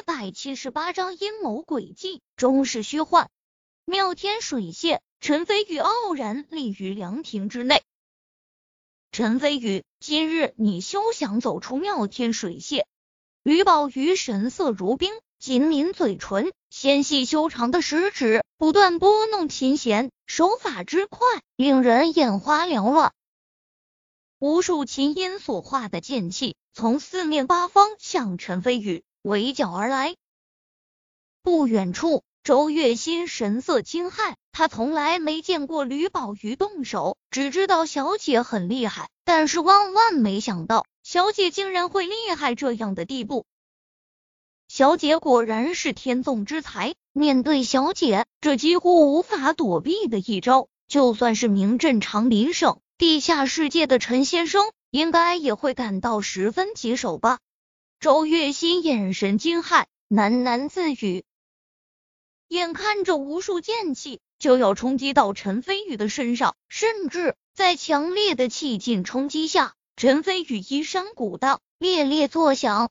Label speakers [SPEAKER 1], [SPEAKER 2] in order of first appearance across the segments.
[SPEAKER 1] 一百七十八章阴谋诡计，终是虚幻。妙天水榭，陈飞宇傲然立于凉亭之内。陈飞宇，今日你休想走出妙天水榭！吕宝瑜神色如冰，紧抿嘴唇，纤细修长的食指不断拨弄琴弦，手法之快，令人眼花缭乱。无数琴音所化的剑气，从四面八方向陈飞宇。围剿而来。不远处，周月心神色惊骇，他从来没见过吕宝瑜动手，只知道小姐很厉害，但是万万没想到，小姐竟然会厉害这样的地步。小姐果然是天纵之才，面对小姐这几乎无法躲避的一招，就算是名震长林省地下世界的陈先生，应该也会感到十分棘手吧。周月心眼神惊骇，喃喃自语：“眼看着无数剑气就要冲击到陈飞宇的身上，甚至在强烈的气劲冲击下，陈飞宇衣衫鼓荡，猎猎作响。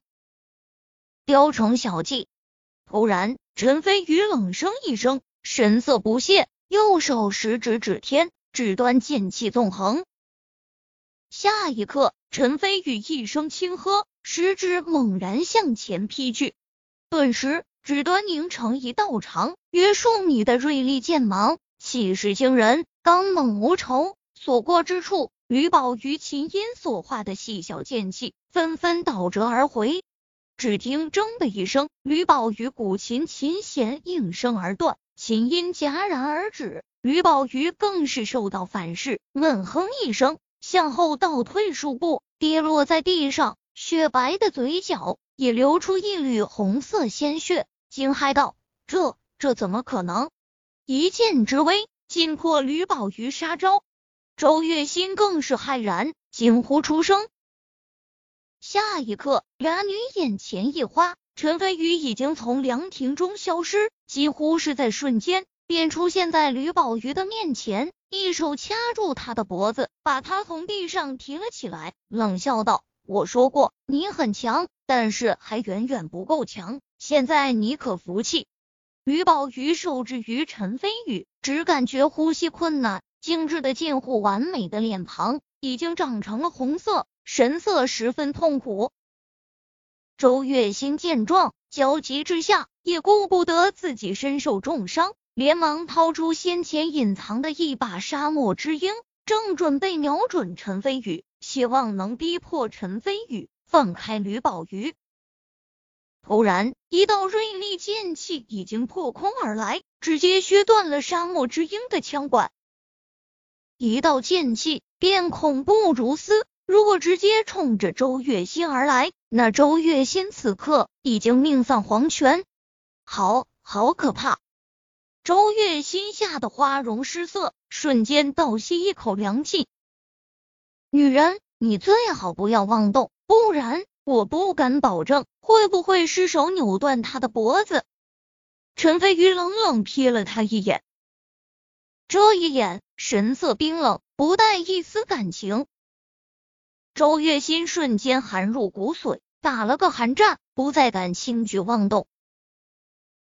[SPEAKER 1] 雕虫小技！”突然，陈飞宇冷声一声，神色不屑，右手食指指天，指端剑气纵横。下一刻，陈飞宇一声轻喝。食指猛然向前劈去，顿时指端凝成一道长约数米的锐利剑芒，气势惊人，刚猛无仇。所过之处，吕宝瑜琴音所化的细小剑气纷纷倒折而回。只听“铮”的一声，吕宝瑜古琴琴弦应声而断，琴音戛然而止。吕宝瑜更是受到反噬，闷哼一声，向后倒退数步，跌落在地上。雪白的嘴角也流出一缕红色鲜血，惊骇道：“这这怎么可能？一剑之威，尽破吕宝瑜杀招。”周月心更是骇然，惊呼出声。下一刻，俩女眼前一花，陈飞宇已经从凉亭中消失，几乎是在瞬间便出现在吕宝瑜的面前，一手掐住他的脖子，把他从地上提了起来，冷笑道。我说过你很强，但是还远远不够强。现在你可服气？吕宝瑜受制于陈飞宇，只感觉呼吸困难，精致的近乎完美的脸庞已经长成了红色，神色十分痛苦。周月心见状，焦急之下也顾不得自己身受重伤，连忙掏出先前隐藏的一把沙漠之鹰，正准备瞄准陈飞宇。希望能逼迫陈飞宇放开吕宝瑜。突然，一道锐利剑气已经破空而来，直接削断了沙漠之鹰的枪管。一道剑气便恐怖如斯，如果直接冲着周月心而来，那周月心此刻已经命丧黄泉。好好可怕！周月心吓得花容失色，瞬间倒吸一口凉气。女人，你最好不要妄动，不然我不敢保证会不会失手扭断他的脖子。陈飞宇冷冷瞥了他一眼，这一眼神色冰冷，不带一丝感情。周月心瞬间寒入骨髓，打了个寒战，不再敢轻举妄动。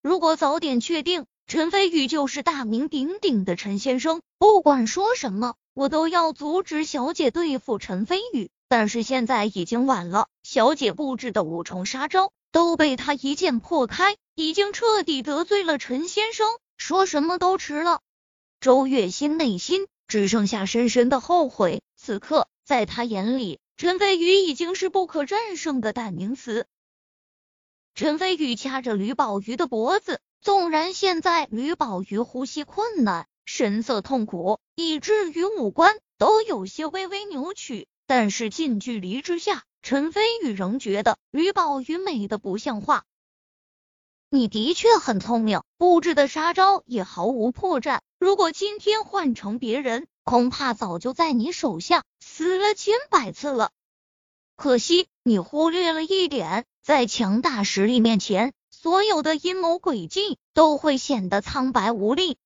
[SPEAKER 1] 如果早点确定陈飞宇就是大名鼎鼎的陈先生，不管说什么。我都要阻止小姐对付陈飞宇，但是现在已经晚了。小姐布置的五重杀招都被他一剑破开，已经彻底得罪了陈先生，说什么都迟了。周月心内心只剩下深深的后悔。此刻，在他眼里，陈飞宇已经是不可战胜的代名词。陈飞宇掐着吕宝瑜的脖子，纵然现在吕宝瑜呼吸困难。神色痛苦，以至于五官都有些微微扭曲。但是近距离之下，陈飞宇仍觉得吕宝瑜美的不像话。你的确很聪明，布置的杀招也毫无破绽。如果今天换成别人，恐怕早就在你手下死了千百次了。可惜你忽略了一点，在强大实力面前，所有的阴谋诡计都会显得苍白无力。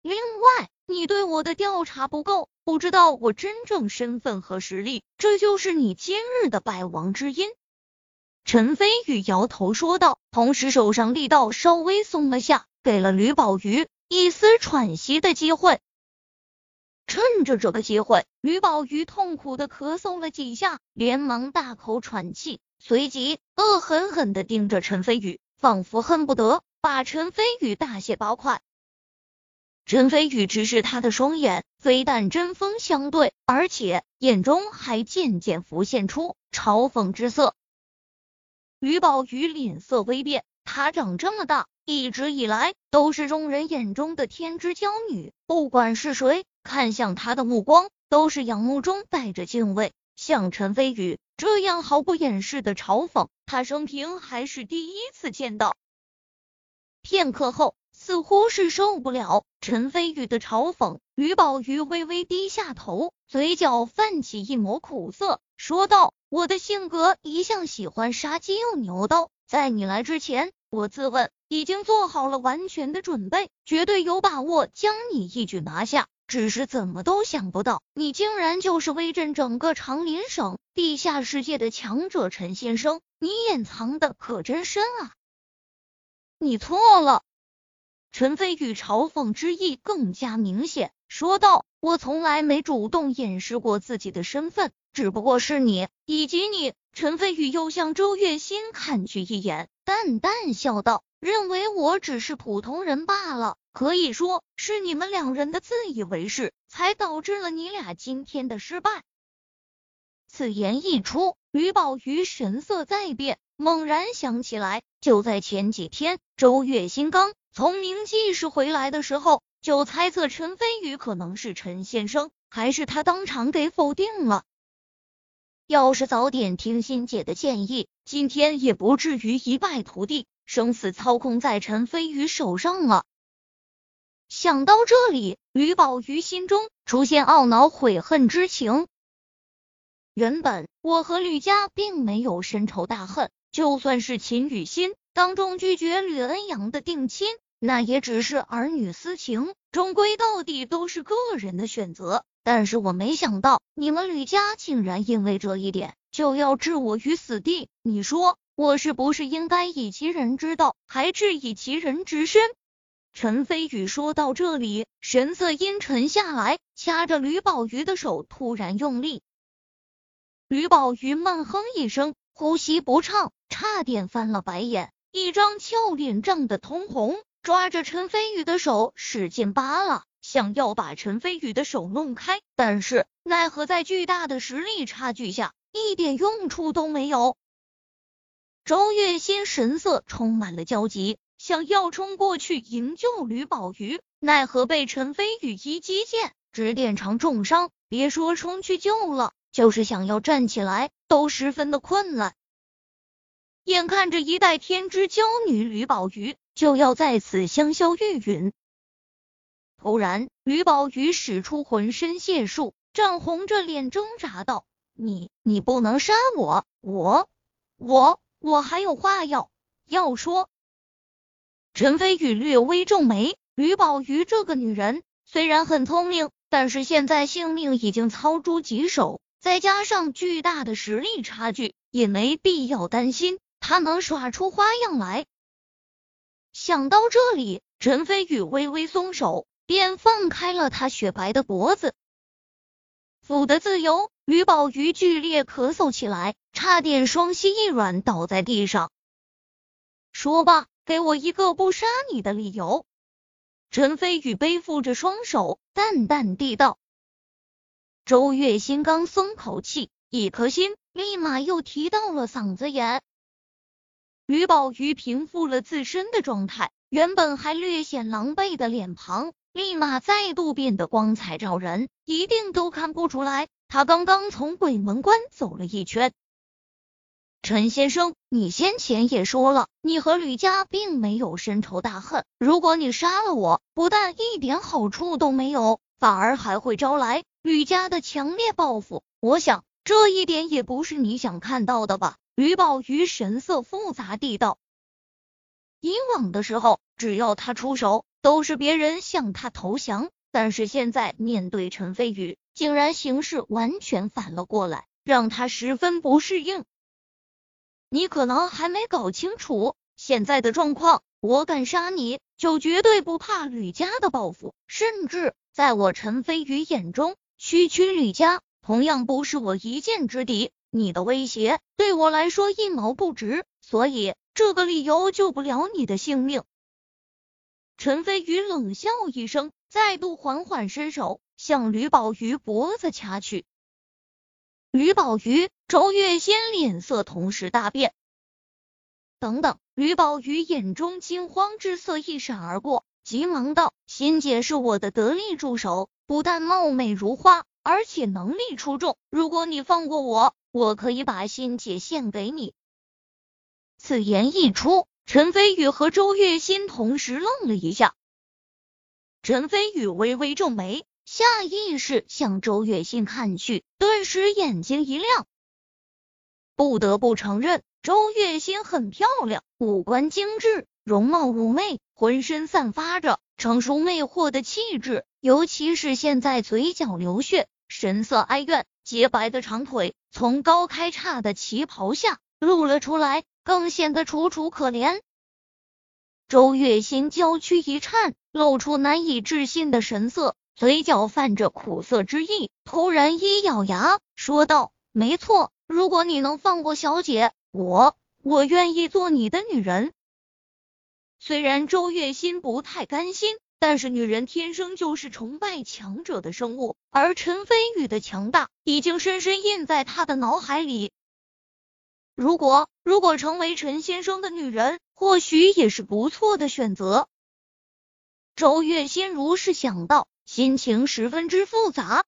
[SPEAKER 1] 另外，你对我的调查不够，不知道我真正身份和实力，这就是你今日的败亡之因。陈飞宇摇头说道，同时手上力道稍微松了下，给了吕宝瑜一丝喘息的机会。趁着这个机会，吕宝瑜痛苦的咳嗽了几下，连忙大口喘气，随即恶狠狠的盯着陈飞宇，仿佛恨不得把陈飞宇大卸八块。陈飞宇直视他的双眼，非但针锋相对，而且眼中还渐渐浮现出嘲讽之色。吕宝瑜脸色微变，她长这么大，一直以来都是众人眼中的天之娇女，不管是谁看向她的目光，都是仰慕中带着敬畏。像陈飞宇这样毫不掩饰的嘲讽，他生平还是第一次见到。片刻后。似乎是受不了陈飞宇的嘲讽，吕宝瑜微微低下头，嘴角泛起一抹苦涩，说道：“我的性格一向喜欢杀鸡用牛刀，在你来之前，我自问已经做好了完全的准备，绝对有把握将你一举拿下。只是怎么都想不到，你竟然就是威震整个长林省地下世界的强者陈先生，你掩藏的可真深啊！你错了。”陈飞宇嘲讽之意更加明显，说道：“我从来没主动掩饰过自己的身份，只不过是你以及你。”陈飞宇又向周月心看去一眼，淡淡笑道：“认为我只是普通人罢了。可以说是你们两人的自以为是，才导致了你俩今天的失败。”此言一出，吕宝瑜神色再变，猛然想起来，就在前几天，周月心刚。从明记室回来的时候，就猜测陈飞宇可能是陈先生，还是他当场给否定了。要是早点听欣姐的建议，今天也不至于一败涂地，生死操控在陈飞宇手上了。想到这里，吕宝瑜心中出现懊恼悔恨之情。原本我和吕家并没有深仇大恨，就算是秦雨欣。当众拒绝吕恩阳的定亲，那也只是儿女私情，终归到底都是个人的选择。但是我没想到，你们吕家竟然因为这一点就要置我于死地。你说我是不是应该以其人之道，还治以其人之身？陈飞宇说到这里，神色阴沉下来，掐着吕宝瑜的手，突然用力。吕宝瑜闷哼一声，呼吸不畅，差点翻了白眼。一张俏脸涨得通红，抓着陈飞宇的手使劲扒拉，想要把陈飞宇的手弄开，但是奈何在巨大的实力差距下，一点用处都没有。周月心神色充满了焦急，想要冲过去营救吕宝瑜，奈何被陈飞宇一击剑指点成重伤，别说冲去救了，就是想要站起来都十分的困难。眼看着一代天之娇女吕宝瑜就要在此香消玉殒，突然，吕宝瑜使出浑身解数，涨红着脸挣扎道：“你，你不能杀我！我，我，我还有话要要说。”陈飞宇略微皱眉，吕宝瑜这个女人虽然很聪明，但是现在性命已经操诸己手，再加上巨大的实力差距，也没必要担心。她能耍出花样来。想到这里，陈飞宇微微松手，便放开了他雪白的脖子。府的自由，吕宝瑜剧烈咳嗽起来，差点双膝一软倒在地上。说罢，给我一个不杀你的理由。陈飞宇背负着双手，淡淡地道。周月心刚松口气，一颗心立马又提到了嗓子眼。吕宝瑜平复了自身的状态，原本还略显狼狈的脸庞，立马再度变得光彩照人，一定都看不出来，他刚刚从鬼门关走了一圈。陈先生，你先前也说了，你和吕家并没有深仇大恨，如果你杀了我，不但一点好处都没有，反而还会招来吕家的强烈报复。我想，这一点也不是你想看到的吧？吕宝瑜神色复杂地道：“以往的时候，只要他出手，都是别人向他投降。但是现在面对陈飞宇，竟然形势完全反了过来，让他十分不适应。你可能还没搞清楚现在的状况。我敢杀你，就绝对不怕吕家的报复。甚至在我陈飞宇眼中，区区吕家同样不是我一箭之敌。你的威胁对我来说一毛不值，所以这个理由救不了你的性命。陈飞宇冷笑一声，再度缓缓伸手向吕宝瑜脖子掐去。吕宝瑜、周月仙脸色同时大变。等等！吕宝瑜眼中惊慌之色一闪而过，急忙道：“欣姐是我的得力助手，不但貌美如花，而且能力出众。如果你放过我，我可以把欣姐献给你。”此言一出，陈飞宇和周月心同时愣了一下。陈飞宇微微皱眉，下意识向周月心看去，顿时眼睛一亮。不得不承认。周月心很漂亮，五官精致，容貌妩媚，浑身散发着成熟魅惑的气质。尤其是现在嘴角流血，神色哀怨，洁白的长腿从高开叉的旗袍下露了出来，更显得楚楚可怜。周月心娇躯一颤，露出难以置信的神色，嘴角泛着苦涩之意，突然一咬牙说道：“没错，如果你能放过小姐。”我我愿意做你的女人。虽然周月心不太甘心，但是女人天生就是崇拜强者的生物，而陈飞宇的强大已经深深印在他的脑海里。如果如果成为陈先生的女人，或许也是不错的选择。周月心如是想到，心情十分之复杂。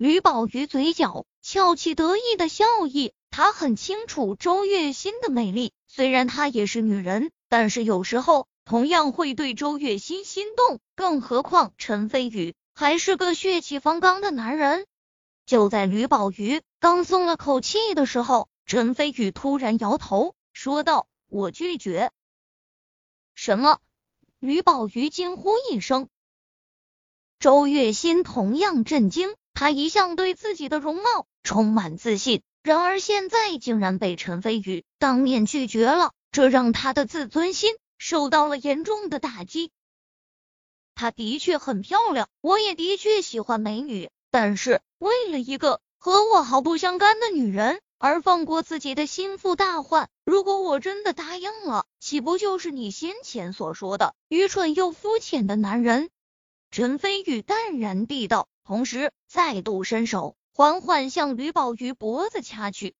[SPEAKER 1] 吕宝瑜嘴角翘起得意的笑意。他很清楚周月心的魅力，虽然她也是女人，但是有时候同样会对周月心心动。更何况陈飞宇还是个血气方刚的男人。就在吕宝瑜刚松了口气的时候，陈飞宇突然摇头说道：“我拒绝。”什么？吕宝瑜惊呼一声。周月心同样震惊，他一向对自己的容貌充满自信。然而现在竟然被陈飞宇当面拒绝了，这让他的自尊心受到了严重的打击。她的确很漂亮，我也的确喜欢美女，但是为了一个和我毫不相干的女人而放过自己的心腹大患，如果我真的答应了，岂不就是你先前所说的愚蠢又肤浅的男人？陈飞宇淡然地道，同时再度伸手。缓缓向吕宝玉脖子掐去。